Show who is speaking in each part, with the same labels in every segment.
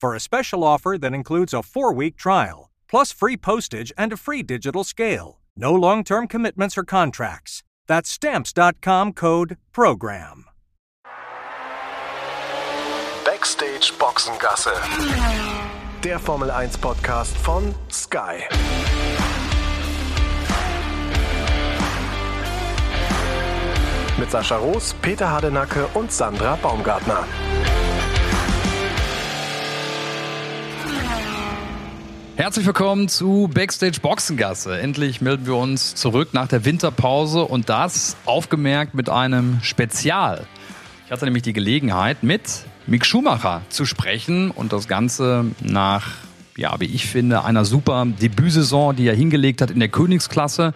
Speaker 1: for a special offer that includes a four week trial, plus free postage and a free digital scale. No long term commitments or contracts. That's stamps.com code PROGRAM.
Speaker 2: Backstage Boxengasse. Der Formel 1 Podcast von Sky. Mit Sascha Roos, Peter Hardenacke und Sandra Baumgartner.
Speaker 3: Herzlich willkommen zu Backstage Boxengasse. Endlich melden wir uns zurück nach der Winterpause und das aufgemerkt mit einem Spezial. Ich hatte nämlich die Gelegenheit, mit Mick Schumacher zu sprechen und das Ganze nach, ja, wie ich finde, einer super Debütsaison, die er hingelegt hat in der Königsklasse.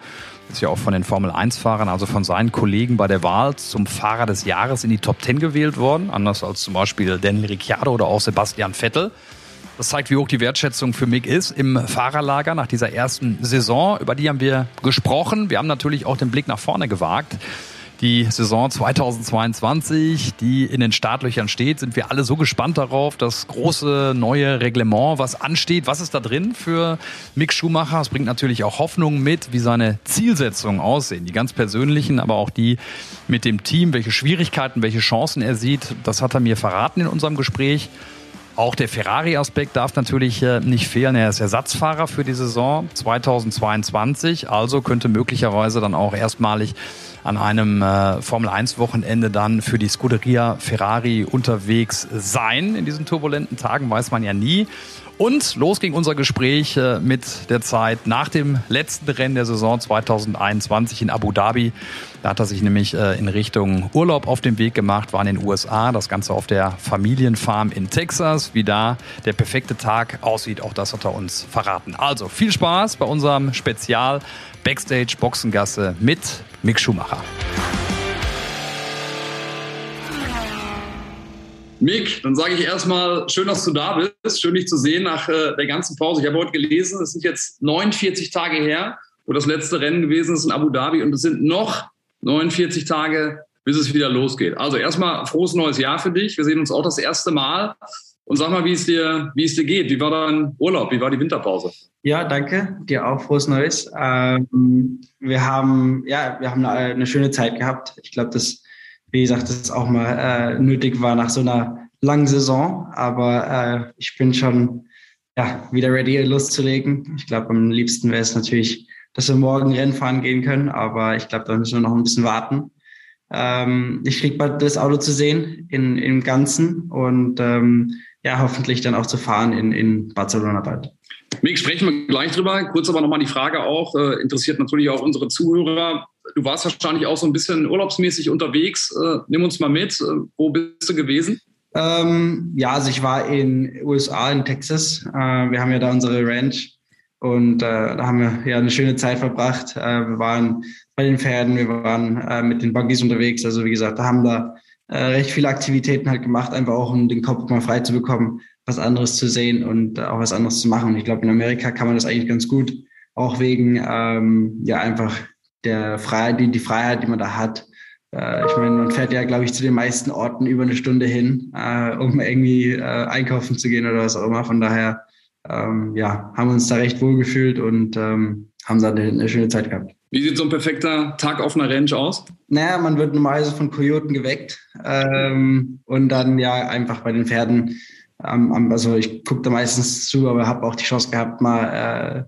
Speaker 3: Ist ja auch von den Formel-1-Fahrern, also von seinen Kollegen bei der Wahl zum Fahrer des Jahres in die Top 10 gewählt worden. Anders als zum Beispiel Daniel Ricciardo oder auch Sebastian Vettel. Das zeigt, wie hoch die Wertschätzung für Mick ist im Fahrerlager nach dieser ersten Saison. Über die haben wir gesprochen. Wir haben natürlich auch den Blick nach vorne gewagt. Die Saison 2022, die in den Startlöchern steht, sind wir alle so gespannt darauf. Das große neue Reglement, was ansteht. Was ist da drin für Mick Schumacher? Es bringt natürlich auch Hoffnung mit, wie seine Zielsetzungen aussehen. Die ganz persönlichen, aber auch die mit dem Team, welche Schwierigkeiten, welche Chancen er sieht. Das hat er mir verraten in unserem Gespräch. Auch der Ferrari-Aspekt darf natürlich nicht fehlen. Er ist Ersatzfahrer für die Saison 2022, also könnte möglicherweise dann auch erstmalig an einem äh, Formel-1-Wochenende dann für die Scuderia Ferrari unterwegs sein. In diesen turbulenten Tagen weiß man ja nie. Und los ging unser Gespräch äh, mit der Zeit nach dem letzten Rennen der Saison 2021 in Abu Dhabi. Da hat er sich nämlich äh, in Richtung Urlaub auf den Weg gemacht, war in den USA, das Ganze auf der Familienfarm in Texas. Wie da der perfekte Tag aussieht, auch das hat er uns verraten. Also viel Spaß bei unserem Spezial Backstage Boxengasse mit Mick Schumacher. Mick, dann sage ich erstmal, schön, dass du da bist. Schön, dich zu sehen nach äh, der ganzen Pause. Ich habe heute gelesen, es sind jetzt 49 Tage her, wo das letzte Rennen gewesen ist in Abu Dhabi und es sind noch 49 Tage, bis es wieder losgeht. Also erstmal frohes neues Jahr für dich. Wir sehen uns auch das erste Mal. Und sag mal, wie es dir, wie es dir geht. Wie war dein Urlaub? Wie war die Winterpause?
Speaker 4: Ja, danke. Dir auch frohes Neues. Ähm, wir haben, ja, wir haben eine, eine schöne Zeit gehabt. Ich glaube, dass wie gesagt, das auch mal äh, nötig war nach so einer langen Saison. Aber äh, ich bin schon ja, wieder ready, loszulegen. Ich glaube, am liebsten wäre es natürlich, dass wir morgen Rennen fahren gehen können. Aber ich glaube, da müssen wir noch ein bisschen warten. Ähm, ich kriege bald das Auto zu sehen in, im Ganzen und ähm, ja, hoffentlich dann auch zu fahren in, in Barcelona bald.
Speaker 3: Mick, sprechen wir gleich drüber. Kurz aber nochmal die Frage auch, äh, interessiert natürlich auch unsere Zuhörer. Du warst wahrscheinlich auch so ein bisschen urlaubsmäßig unterwegs. Äh, nimm uns mal mit. Äh, wo bist du gewesen?
Speaker 4: Ähm, ja, also ich war in USA, in Texas. Äh, wir haben ja da unsere Ranch und äh, da haben wir ja eine schöne Zeit verbracht. Äh, wir waren bei den Pferden, wir waren mit den Buggies unterwegs. Also wie gesagt, da haben da recht viele Aktivitäten halt gemacht, einfach auch um den Kopf mal frei zu bekommen was anderes zu sehen und auch was anderes zu machen. Und ich glaube, in Amerika kann man das eigentlich ganz gut, auch wegen ähm, ja einfach der Freiheit, die, die Freiheit, die man da hat. Äh, ich meine, man fährt ja, glaube ich, zu den meisten Orten über eine Stunde hin, äh, um irgendwie äh, einkaufen zu gehen oder was auch immer. Von daher, ähm, ja, haben wir uns da recht wohl gefühlt und ähm, haben da eine, eine schöne Zeit gehabt.
Speaker 3: Wie sieht so ein perfekter Tag auf einer Ranch aus?
Speaker 4: Naja, man wird normalerweise von Kojoten geweckt ähm, und dann ja einfach bei den Pferden ähm, also ich gucke da meistens zu, aber habe auch die Chance gehabt, mal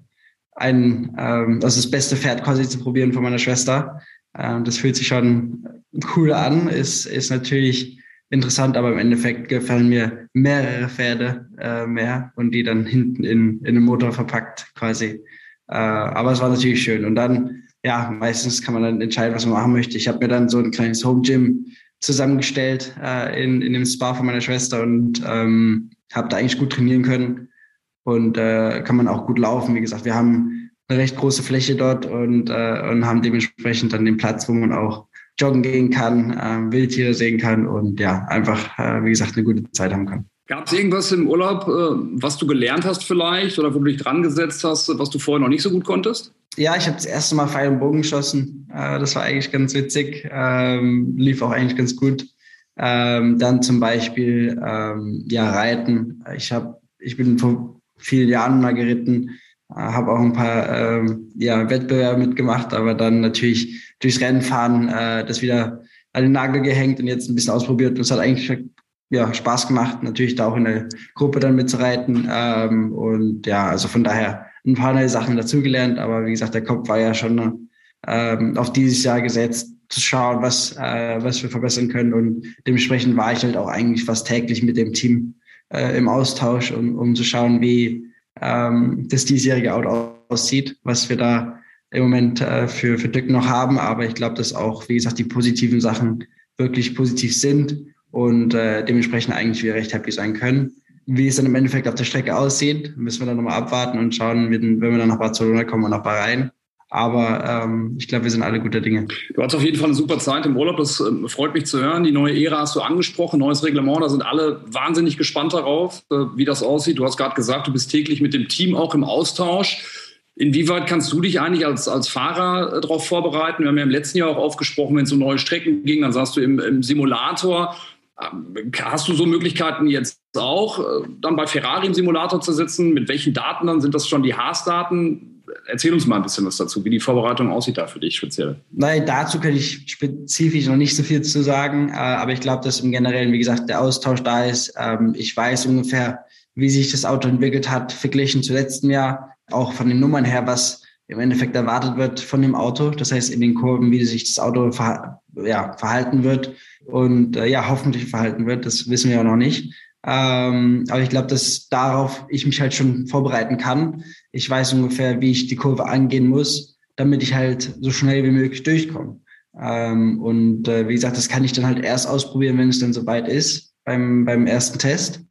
Speaker 4: ein, ähm, also das beste Pferd quasi zu probieren von meiner Schwester. Ähm, das fühlt sich schon cool an, ist, ist natürlich interessant, aber im Endeffekt gefallen mir mehrere Pferde äh, mehr und die dann hinten in, in den Motor verpackt quasi. Äh, aber es war natürlich schön. Und dann, ja, meistens kann man dann entscheiden, was man machen möchte. Ich habe mir dann so ein kleines Home Gym zusammengestellt äh, in, in dem Spa von meiner Schwester und ähm, habe da eigentlich gut trainieren können und äh, kann man auch gut laufen. Wie gesagt, wir haben eine recht große Fläche dort und, äh, und haben dementsprechend dann den Platz, wo man auch joggen gehen kann, äh, Wildtiere sehen kann und ja, einfach, äh, wie gesagt, eine gute Zeit haben kann.
Speaker 5: Gab es irgendwas im Urlaub, äh, was du gelernt hast vielleicht oder wo du dich dran gesetzt hast, was du vorher noch nicht so gut konntest?
Speaker 4: Ja, ich habe das erste Mal Pfeil und Bogen geschossen. Äh, das war eigentlich ganz witzig. Ähm, lief auch eigentlich ganz gut. Ähm, dann zum Beispiel ähm, ja Reiten. Ich habe, ich bin vor vielen Jahren mal geritten, äh, habe auch ein paar ähm, ja, Wettbewerbe mitgemacht, aber dann natürlich durchs Rennfahren äh, das wieder an den Nagel gehängt und jetzt ein bisschen ausprobiert. Und es hat eigentlich ja, Spaß gemacht, natürlich da auch in der Gruppe dann mitzureiten. Ähm, und ja, also von daher ein paar neue Sachen dazugelernt, aber wie gesagt, der Kopf war ja schon ähm, auf dieses Jahr gesetzt, zu schauen, was, äh, was wir verbessern können. Und dementsprechend war ich halt auch eigentlich fast täglich mit dem Team äh, im Austausch, um, um zu schauen, wie ähm, das diesjährige Auto aussieht, was wir da im Moment äh, für, für Dück noch haben. Aber ich glaube, dass auch, wie gesagt, die positiven Sachen wirklich positiv sind und äh, dementsprechend eigentlich wir recht happy sein können. Wie es dann im Endeffekt auf der Strecke aussieht, müssen wir dann nochmal abwarten und schauen, wenn wir dann nach Barcelona kommen und nach Bahrain. Aber ähm, ich glaube, wir sind alle guter Dinge.
Speaker 5: Du hast auf jeden Fall eine super Zeit im Urlaub. Das äh, freut mich zu hören. Die neue Ära hast du angesprochen, neues Reglement. Da sind alle wahnsinnig gespannt darauf, äh, wie das aussieht. Du hast gerade gesagt, du bist täglich mit dem Team auch im Austausch. Inwieweit kannst du dich eigentlich als, als Fahrer äh, darauf vorbereiten? Wir haben ja im letzten Jahr auch aufgesprochen, wenn es um neue Strecken ging, dann sagst du im, im Simulator. Ähm, hast du so Möglichkeiten jetzt auch, äh, dann bei Ferrari im Simulator zu sitzen? Mit welchen Daten dann? Sind das schon die Haas-Daten? Erzähl uns mal ein bisschen was dazu, wie die Vorbereitung aussieht da für dich speziell.
Speaker 4: Nein, dazu kann ich spezifisch noch nicht so viel zu sagen, äh, aber ich glaube, dass im Generellen, wie gesagt, der Austausch da ist. Ähm, ich weiß ungefähr, wie sich das Auto entwickelt hat, verglichen zu letztem Jahr, auch von den Nummern her, was im Endeffekt erwartet wird von dem Auto. Das heißt, in den Kurven, wie sich das Auto ver ja, verhalten wird und äh, ja, hoffentlich verhalten wird. Das wissen wir ja noch nicht. Ähm, aber ich glaube, dass darauf ich mich halt schon vorbereiten kann. Ich weiß ungefähr, wie ich die Kurve angehen muss, damit ich halt so schnell wie möglich durchkomme. Ähm, und äh, wie gesagt, das kann ich dann halt erst ausprobieren, wenn es dann soweit ist beim, beim ersten Test.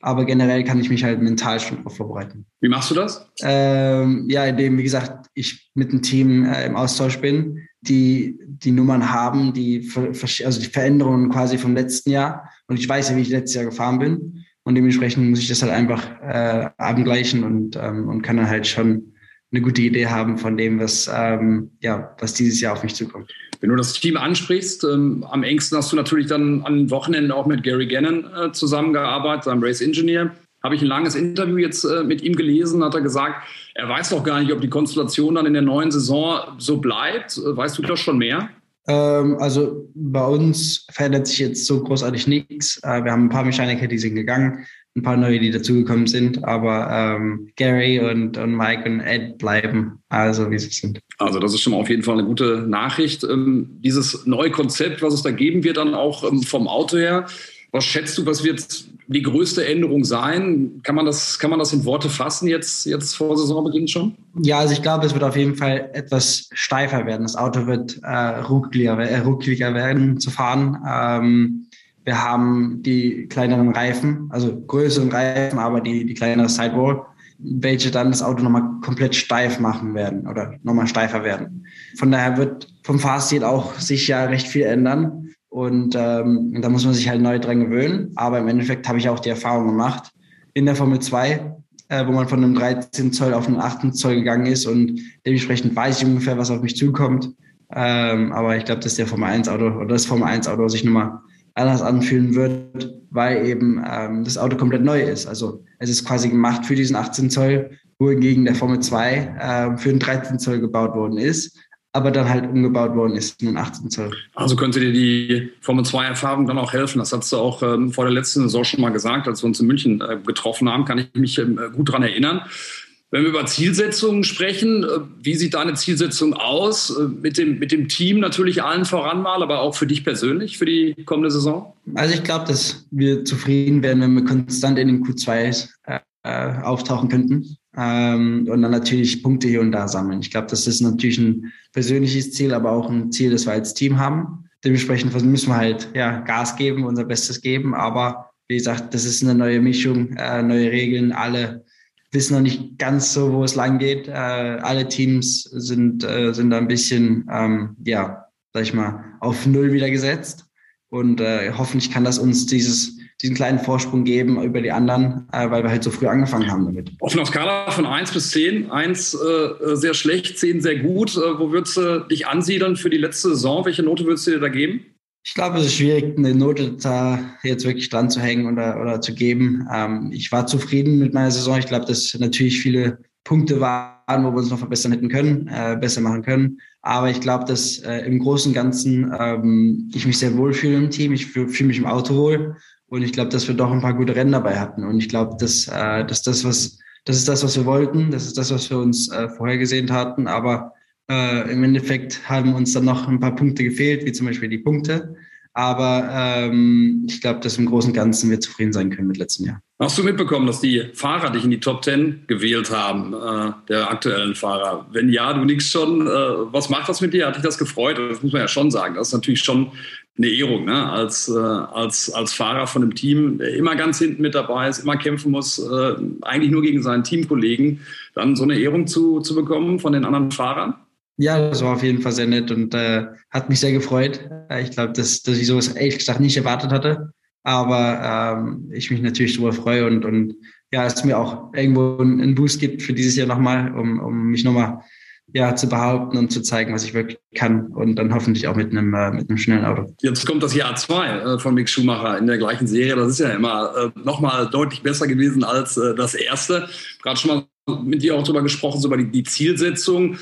Speaker 4: Aber generell kann ich mich halt mental schon darauf vorbereiten.
Speaker 5: Wie machst du das?
Speaker 4: Ähm, ja, indem, wie gesagt, ich mit dem Team äh, im Austausch bin, die die Nummern haben, die, also die Veränderungen quasi vom letzten Jahr. Und ich weiß ja, wie ich letztes Jahr gefahren bin. Und dementsprechend muss ich das halt einfach äh, abgleichen und, ähm, und kann dann halt schon eine gute Idee haben von dem, was, ähm, ja, was dieses Jahr auf mich zukommt.
Speaker 5: Wenn du das Team ansprichst, ähm, am engsten hast du natürlich dann an Wochenenden auch mit Gary Gannon äh, zusammengearbeitet, seinem Race Engineer. Habe ich ein langes Interview jetzt äh, mit ihm gelesen, hat er gesagt, er weiß doch gar nicht, ob die Konstellation dann in der neuen Saison so bleibt. Äh, weißt du das schon mehr?
Speaker 4: Ähm, also bei uns verändert sich jetzt so großartig nichts. Äh, wir haben ein paar Mechaniker, die sind gegangen ein paar neue, die dazugekommen sind, aber ähm, Gary und, und Mike und Ed bleiben, also wie sie sind.
Speaker 5: Also das ist schon mal auf jeden Fall eine gute Nachricht. Ähm, dieses neue Konzept, was es da geben wird, dann auch ähm, vom Auto her, was schätzt du, was wird die größte Änderung sein? Kann man das, kann man das in Worte fassen jetzt, jetzt vor Saisonbeginn schon?
Speaker 4: Ja, also ich glaube, es wird auf jeden Fall etwas steifer werden. Das Auto wird äh, ruckliger, äh, ruckliger werden zu fahren. Ähm, wir haben die kleineren Reifen, also größeren Reifen, aber die, die kleinere Sidewall, welche dann das Auto nochmal komplett steif machen werden oder nochmal steifer werden. Von daher wird vom Fahrstil auch sich ja recht viel ändern. Und ähm, da muss man sich halt neu dran gewöhnen. Aber im Endeffekt habe ich auch die Erfahrung gemacht in der Formel 2, äh, wo man von einem 13 Zoll auf einen 18 Zoll gegangen ist und dementsprechend weiß ich ungefähr, was auf mich zukommt. Ähm, aber ich glaube, dass der Formel 1 Auto oder das Formel 1 Auto sich nochmal anders anfühlen wird, weil eben ähm, das Auto komplett neu ist. Also es ist quasi gemacht für diesen 18 Zoll, wohingegen der Formel 2 äh, für einen 13 Zoll gebaut worden ist, aber dann halt umgebaut worden ist in einen 18 Zoll.
Speaker 5: Also könnte dir die Formel 2 Erfahrung dann auch helfen. Das hast du auch ähm, vor der letzten Saison schon mal gesagt, als wir uns in München äh, getroffen haben, kann ich mich ähm, gut daran erinnern. Wenn wir über Zielsetzungen sprechen, äh, wie sieht deine Zielsetzung aus? Äh, mit dem, mit dem Team natürlich allen voran mal, aber auch für dich persönlich für die kommende Saison?
Speaker 4: Also ich glaube, dass wir zufrieden wären, wenn wir konstant in den Q2 äh, auftauchen könnten ähm, und dann natürlich Punkte hier und da sammeln. Ich glaube, das ist natürlich ein persönliches Ziel, aber auch ein Ziel, das wir als Team haben. Dementsprechend müssen wir halt ja, Gas geben, unser Bestes geben, aber wie gesagt, das ist eine neue Mischung, äh, neue Regeln, alle wissen noch nicht ganz so, wo es lang geht. Äh, alle Teams sind, äh, sind da ein bisschen, ähm, ja, sag ich mal, auf Null wieder gesetzt. Und äh, hoffentlich kann das uns dieses, diesen kleinen Vorsprung geben über die anderen, äh, weil wir halt so früh angefangen haben damit.
Speaker 5: Auf einer Skala von 1 bis 10, 1 äh, sehr schlecht, 10 sehr gut. Äh, wo würdest du dich ansiedeln für die letzte Saison? Welche Note würdest du dir da geben?
Speaker 4: Ich glaube, es ist schwierig, eine Note da jetzt wirklich dran zu hängen oder, oder zu geben. Ähm, ich war zufrieden mit meiner Saison. Ich glaube, dass natürlich viele Punkte waren, wo wir uns noch verbessern hätten können, äh, besser machen können. Aber ich glaube, dass äh, im Großen und Ganzen ähm, ich mich sehr wohl fühle im Team. Ich fühle fühl mich im Auto wohl. Und ich glaube, dass wir doch ein paar gute Rennen dabei hatten. Und ich glaube, dass, äh, dass das, was, das ist das, was wir wollten. Das ist das, was wir uns äh, vorher gesehen hatten. Aber äh, Im Endeffekt haben uns dann noch ein paar Punkte gefehlt, wie zum Beispiel die Punkte. Aber ähm, ich glaube, dass im Großen und Ganzen wir zufrieden sein können mit letztem Jahr.
Speaker 5: Hast du mitbekommen, dass die Fahrer dich in die Top Ten gewählt haben, äh, der aktuellen Fahrer? Wenn ja, du nix schon. Äh, was macht das mit dir? Hat dich das gefreut? Das muss man ja schon sagen. Das ist natürlich schon eine Ehrung, ne? als, äh, als, als Fahrer von einem Team, der immer ganz hinten mit dabei ist, immer kämpfen muss, äh, eigentlich nur gegen seinen Teamkollegen, dann so eine Ehrung zu, zu bekommen von den anderen Fahrern?
Speaker 4: Ja, das war auf jeden Fall sehr nett und äh, hat mich sehr gefreut. Äh, ich glaube, dass, dass ich sowas ehrlich gesagt nicht erwartet hatte. Aber ähm, ich mich natürlich darüber freue und, und ja, es mir auch irgendwo einen Boost gibt für dieses Jahr nochmal, um, um mich nochmal ja, zu behaupten und zu zeigen, was ich wirklich kann und dann hoffentlich auch mit einem, äh, mit einem schnellen Auto.
Speaker 5: Jetzt kommt das Jahr zwei äh, von Mick Schumacher in der gleichen Serie. Das ist ja immer äh, nochmal deutlich besser gewesen als äh, das erste. Gerade schon mal mit dir auch darüber gesprochen, so über die, die Zielsetzung.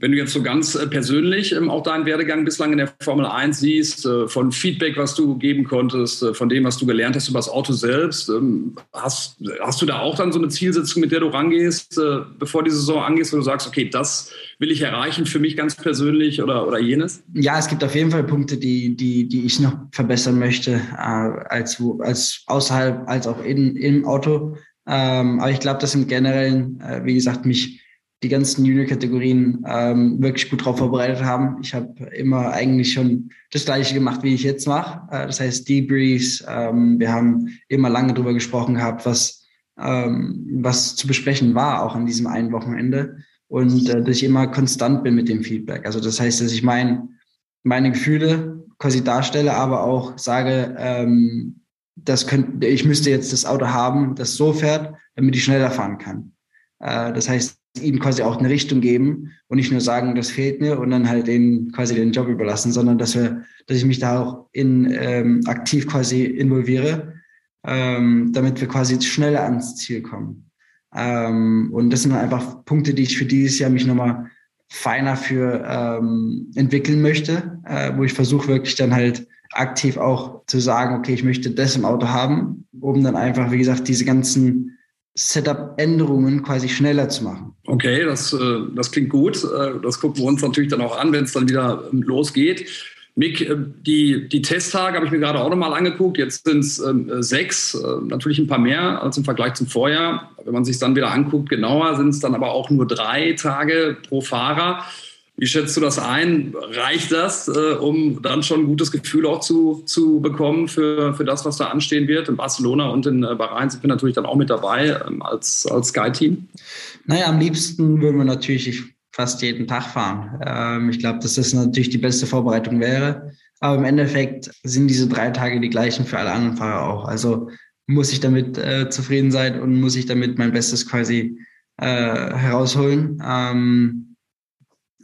Speaker 5: Wenn du jetzt so ganz äh, persönlich ähm, auch deinen Werdegang bislang in der Formel 1 siehst, äh, von Feedback, was du geben konntest, äh, von dem, was du gelernt hast über das Auto selbst, ähm, hast, hast du da auch dann so eine Zielsetzung, mit der du rangehst, bevor die Saison angehst, wo du sagst, okay, das will ich erreichen für mich ganz persönlich oder, oder jenes?
Speaker 4: Ja, es gibt auf jeden Fall Punkte, die, die, die ich noch verbessern möchte, als, als außerhalb, als auch in, im Auto. Ähm, aber ich glaube, dass im Generellen, wie gesagt, mich die ganzen Junior-Kategorien ähm, wirklich gut darauf vorbereitet haben. Ich habe immer eigentlich schon das Gleiche gemacht, wie ich jetzt mache. Äh, das heißt Debriefs. Ähm, wir haben immer lange darüber gesprochen gehabt, was, ähm, was zu besprechen war, auch an diesem einen Wochenende. Und äh, dass ich immer konstant bin mit dem Feedback. Also das heißt, dass ich mein, meine Gefühle quasi darstelle, aber auch sage, ähm, das könnte, ich müsste jetzt das Auto haben, das so fährt, damit ich schneller fahren kann. Äh, das heißt, ihnen quasi auch eine Richtung geben und nicht nur sagen, das fehlt mir und dann halt denen quasi den Job überlassen, sondern dass wir, dass ich mich da auch in ähm, aktiv quasi involviere, ähm, damit wir quasi schneller ans Ziel kommen. Ähm, und das sind einfach Punkte, die ich für dieses Jahr mich nochmal feiner für ähm, entwickeln möchte, äh, wo ich versuche wirklich dann halt aktiv auch zu sagen, okay, ich möchte das im Auto haben, um dann einfach, wie gesagt, diese ganzen Setup-Änderungen quasi schneller zu machen.
Speaker 5: Okay, das, äh, das klingt gut. Äh, das gucken wir uns natürlich dann auch an, wenn es dann wieder ähm, losgeht. Mick, äh, die, die Testtage habe ich mir gerade auch nochmal angeguckt. Jetzt sind es ähm, sechs, natürlich ein paar mehr als im Vergleich zum Vorjahr. Wenn man sich dann wieder anguckt, genauer sind es dann aber auch nur drei Tage pro Fahrer. Wie schätzt du das ein? Reicht das, äh, um dann schon ein gutes Gefühl auch zu, zu bekommen für, für das, was da anstehen wird? In Barcelona und in äh, Bahrain sind wir natürlich dann auch mit dabei ähm, als, als Sky-Team.
Speaker 4: Naja, am liebsten würden wir natürlich fast jeden Tag fahren. Ähm, ich glaube, dass das natürlich die beste Vorbereitung wäre. Aber im Endeffekt sind diese drei Tage die gleichen für alle anderen Fahrer auch. Also muss ich damit äh, zufrieden sein und muss ich damit mein Bestes quasi äh, herausholen. Ähm,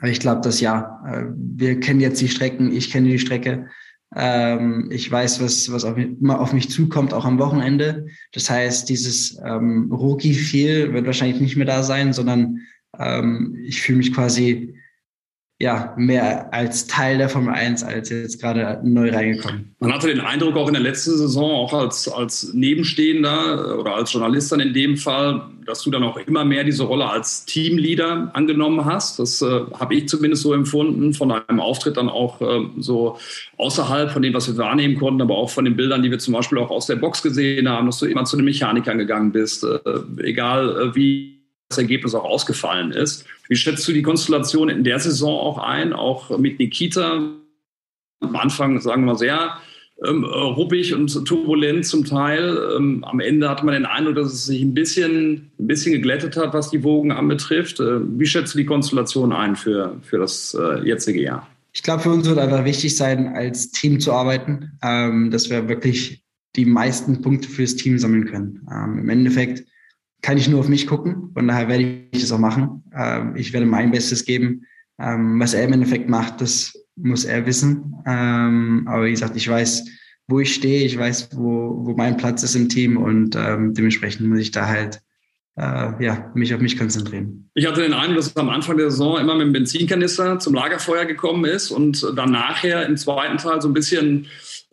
Speaker 4: aber ich glaube, dass ja, äh, wir kennen jetzt die Strecken, ich kenne die Strecke. Ähm, ich weiß, was, was auf, immer auf mich zukommt, auch am Wochenende. Das heißt, dieses ähm, Rookie-Feel wird wahrscheinlich nicht mehr da sein, sondern ähm, ich fühle mich quasi ja, mehr als Teil der Formel 1 als jetzt gerade neu reingekommen.
Speaker 5: Man hatte den Eindruck auch in der letzten Saison, auch als, als Nebenstehender oder als Journalist dann in dem Fall, dass du dann auch immer mehr diese Rolle als Teamleader angenommen hast. Das äh, habe ich zumindest so empfunden, von deinem Auftritt dann auch äh, so außerhalb von dem, was wir wahrnehmen konnten, aber auch von den Bildern, die wir zum Beispiel auch aus der Box gesehen haben, dass du immer zu den Mechanikern gegangen bist, äh, egal äh, wie das Ergebnis auch ausgefallen ist. Wie schätzt du die Konstellation in der Saison auch ein, auch mit Nikita? Am Anfang, sagen wir sehr ähm, ruppig und turbulent zum Teil. Ähm, am Ende hatte man den Eindruck, dass es sich ein bisschen, ein bisschen geglättet hat, was die Wogen anbetrifft. Äh, wie schätzt du die Konstellation ein für, für das äh, jetzige Jahr?
Speaker 4: Ich glaube, für uns wird einfach wichtig sein, als Team zu arbeiten, ähm, dass wir wirklich die meisten Punkte fürs Team sammeln können. Ähm, Im Endeffekt kann ich nur auf mich gucken. Von daher werde ich das auch machen. Ähm, ich werde mein Bestes geben. Ähm, was er im Endeffekt macht, das muss er wissen. Ähm, aber wie gesagt, ich weiß, wo ich stehe, ich weiß, wo, wo mein Platz ist im Team und ähm, dementsprechend muss ich da halt äh, ja, mich auf mich konzentrieren.
Speaker 5: Ich hatte den Eindruck, dass es am Anfang der Saison immer mit dem Benzinkanister zum Lagerfeuer gekommen ist und dann nachher im zweiten Teil so ein bisschen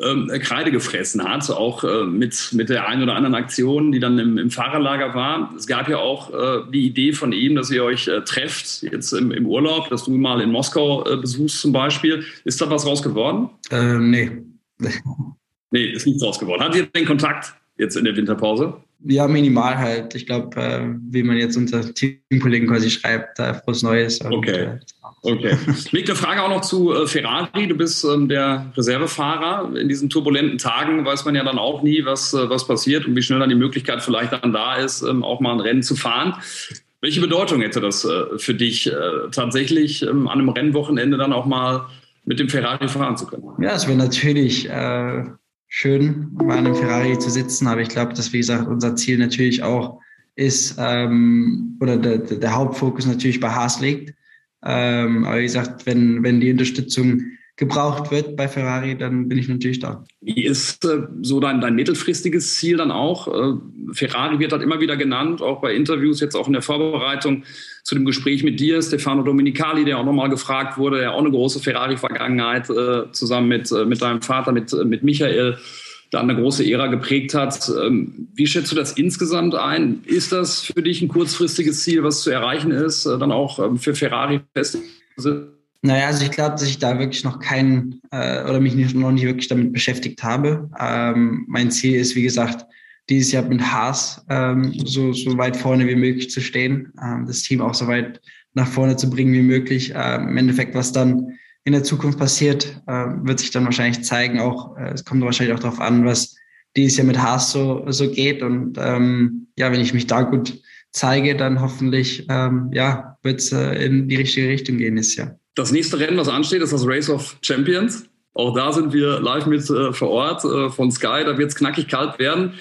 Speaker 5: ähm, Kreide gefressen hat, auch äh, mit, mit der einen oder anderen Aktion, die dann im, im Fahrerlager war. Es gab ja auch äh, die Idee von ihm, dass ihr euch äh, trefft, jetzt im, im Urlaub, dass du mal in Moskau äh, besuchst zum Beispiel. Ist da was raus geworden?
Speaker 4: Ähm, nee.
Speaker 5: nee, ist nichts raus geworden. Hat ihr den Kontakt jetzt in der Winterpause?
Speaker 4: Ja, minimal halt. Ich glaube, äh, wie man jetzt unter Teamkollegen quasi schreibt, da frohes Neues.
Speaker 5: Und, okay. Äh, okay. Liegt eine Frage auch noch zu äh, Ferrari. Du bist ähm, der Reservefahrer. In diesen turbulenten Tagen weiß man ja dann auch nie, was, äh, was passiert und wie schnell dann die Möglichkeit vielleicht dann da ist, ähm, auch mal ein Rennen zu fahren. Welche Bedeutung hätte das äh, für dich, äh, tatsächlich ähm, an einem Rennwochenende dann auch mal mit dem Ferrari fahren zu können?
Speaker 4: Ja, es wäre natürlich schön, bei einem Ferrari zu sitzen. Aber ich glaube, dass, wie gesagt, unser Ziel natürlich auch ist, ähm, oder der, der Hauptfokus natürlich bei Haas liegt. Ähm, aber wie gesagt, wenn, wenn die Unterstützung gebraucht wird bei Ferrari, dann bin ich natürlich da.
Speaker 5: Wie ist äh, so dein, dein mittelfristiges Ziel dann auch? Äh, Ferrari wird halt immer wieder genannt, auch bei Interviews, jetzt auch in der Vorbereitung zu dem Gespräch mit dir, Stefano Dominicali, der auch nochmal gefragt wurde, der auch eine große Ferrari-Vergangenheit äh, zusammen mit, äh, mit deinem Vater, mit, äh, mit Michael, da eine große Ära geprägt hat. Ähm, wie schätzt du das insgesamt ein? Ist das für dich ein kurzfristiges Ziel, was zu erreichen ist, äh, dann auch ähm, für Ferrari fest?
Speaker 4: Naja, also ich glaube, dass ich da wirklich noch keinen äh, oder mich nicht, noch nicht wirklich damit beschäftigt habe. Ähm, mein Ziel ist, wie gesagt, dieses Jahr mit Haas ähm, so, so weit vorne wie möglich zu stehen, ähm, das Team auch so weit nach vorne zu bringen wie möglich. Ähm, Im Endeffekt, was dann in der Zukunft passiert, äh, wird sich dann wahrscheinlich zeigen. Auch äh, es kommt wahrscheinlich auch darauf an, was dieses Jahr mit Haas so, so geht. Und ähm, ja, wenn ich mich da gut zeige, dann hoffentlich ähm, ja, wird es äh, in die richtige Richtung gehen dieses Jahr.
Speaker 5: Das nächste Rennen, was ansteht, ist das Race of Champions. Auch da sind wir live mit äh, vor Ort äh, von Sky. Da wird es knackig kalt werden.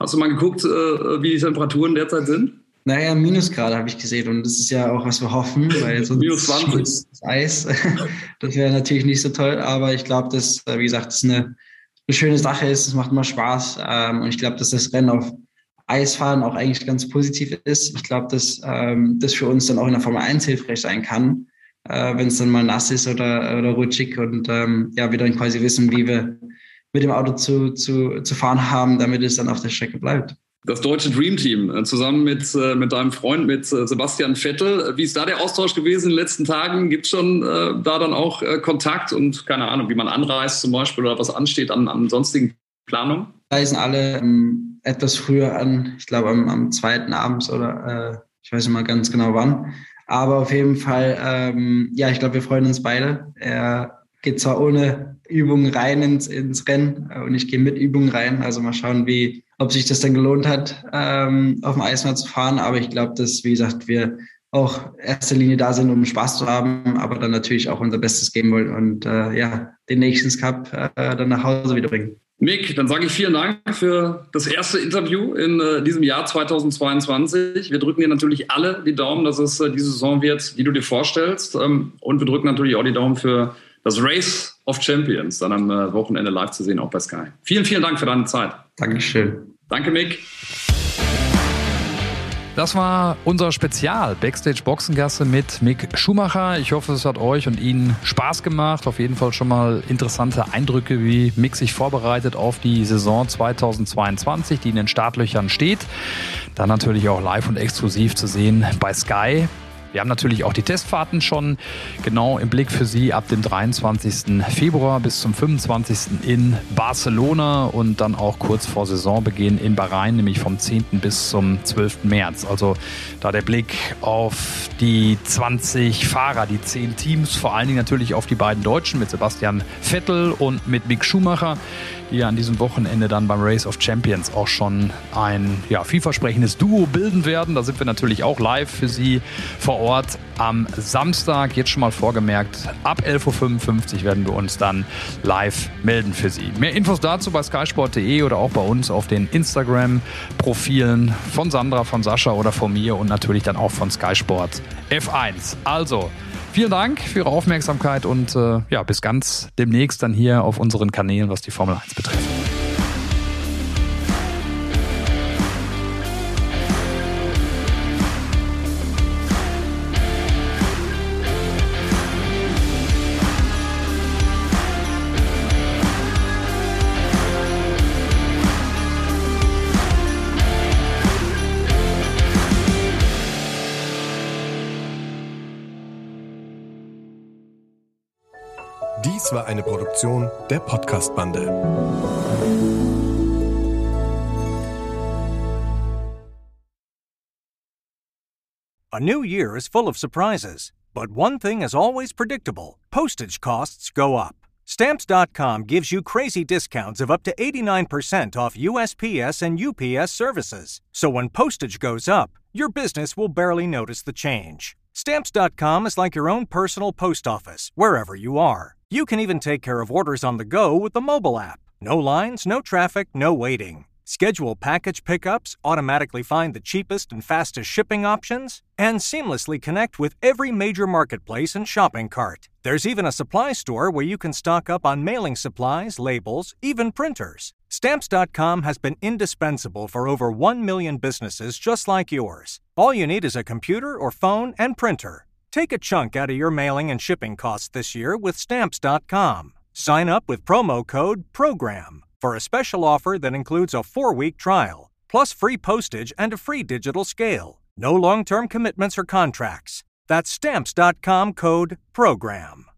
Speaker 5: Hast du mal geguckt, äh, wie die Temperaturen derzeit sind?
Speaker 4: Naja, Minusgrade habe ich gesehen und das ist ja auch, was wir hoffen, weil sonst
Speaker 5: Minus 20. Das
Speaker 4: Eis, das wäre natürlich nicht so toll, aber ich glaube, dass, äh, wie gesagt, das eine, eine schöne Sache ist, es macht immer Spaß ähm, und ich glaube, dass das Rennen auf Eisfahren auch eigentlich ganz positiv ist. Ich glaube, dass ähm, das für uns dann auch in der Formel 1 hilfreich sein kann, äh, wenn es dann mal nass ist oder, oder rutschig und ähm, ja, wir dann quasi wissen, wie wir mit dem Auto zu, zu, zu fahren haben, damit es dann auf der Strecke bleibt.
Speaker 5: Das deutsche Dream Team, äh, zusammen mit, äh, mit deinem Freund, mit äh, Sebastian Vettel. Wie ist da der Austausch gewesen in den letzten Tagen? Gibt es schon äh, da dann auch äh, Kontakt und keine Ahnung, wie man anreist zum Beispiel oder was ansteht an, an sonstigen Planungen?
Speaker 4: Reisen alle ähm, etwas früher an, ich glaube am, am zweiten abends oder äh, ich weiß nicht mal ganz genau wann. Aber auf jeden Fall, ähm, ja, ich glaube, wir freuen uns beide. Er geht zwar ohne Übungen rein ins, ins Rennen äh, und ich gehe mit Übungen rein. Also mal schauen, wie, ob sich das dann gelohnt hat, ähm, auf dem Eismeer zu fahren. Aber ich glaube, dass, wie gesagt, wir auch erster Linie da sind, um Spaß zu haben, aber dann natürlich auch unser Bestes geben wollen und äh, ja, den Nations Cup äh, dann nach Hause wieder bringen.
Speaker 5: Mick, dann sage ich vielen Dank für das erste Interview in äh, diesem Jahr 2022. Wir drücken dir natürlich alle die Daumen, dass es äh, die Saison wird, die du dir vorstellst. Ähm, und wir drücken natürlich auch die Daumen für das Race of Champions dann am äh, Wochenende live zu sehen, auch bei Sky. Vielen, vielen Dank für deine Zeit.
Speaker 4: Dankeschön.
Speaker 5: Danke, Mick.
Speaker 3: Das war unser Spezial Backstage Boxengasse mit Mick Schumacher. Ich hoffe, es hat euch und Ihnen Spaß gemacht. Auf jeden Fall schon mal interessante Eindrücke, wie Mick sich vorbereitet auf die Saison 2022, die in den Startlöchern steht. Dann natürlich auch live und exklusiv zu sehen bei Sky. Wir haben natürlich auch die Testfahrten schon genau im Blick für Sie ab dem 23. Februar bis zum 25. in Barcelona und dann auch kurz vor Saisonbeginn in Bahrain, nämlich vom 10. bis zum 12. März. Also da der Blick auf die 20 Fahrer, die 10 Teams, vor allen Dingen natürlich auf die beiden Deutschen mit Sebastian Vettel und mit Mick Schumacher die ja an diesem Wochenende dann beim Race of Champions auch schon ein ja, vielversprechendes Duo bilden werden. Da sind wir natürlich auch live für Sie vor Ort am Samstag. Jetzt schon mal vorgemerkt, ab 11.55 Uhr werden wir uns dann live melden für Sie. Mehr Infos dazu bei skysport.de oder auch bei uns auf den Instagram-Profilen von Sandra, von Sascha oder von mir und natürlich dann auch von Skysport F1. Also, Vielen Dank für Ihre Aufmerksamkeit und äh, ja, bis ganz demnächst dann hier auf unseren Kanälen, was die Formel 1 betrifft.
Speaker 2: War eine Produktion der Podcast-Bande.
Speaker 1: A new year is full of surprises, but one thing is always predictable postage costs go up. Stamps.com gives you crazy discounts of up to 89% off USPS and UPS services. So when postage goes up, your business will barely notice the change. Stamps.com is like your own personal post office, wherever you are. You can even take care of orders on the go with the mobile app. No lines, no traffic, no waiting. Schedule package pickups, automatically find the cheapest and fastest shipping options, and seamlessly connect with every major marketplace and shopping cart. There's even a supply store where you can stock up on mailing supplies, labels, even printers. Stamps.com has been indispensable for over 1 million businesses just like yours. All you need is a computer or phone and printer. Take a chunk out of your mailing and shipping costs this year with Stamps.com. Sign up with promo code PROGRAM for a special offer that includes a four week trial, plus free postage and a free digital scale. No long term commitments or contracts. That's Stamps.com code PROGRAM.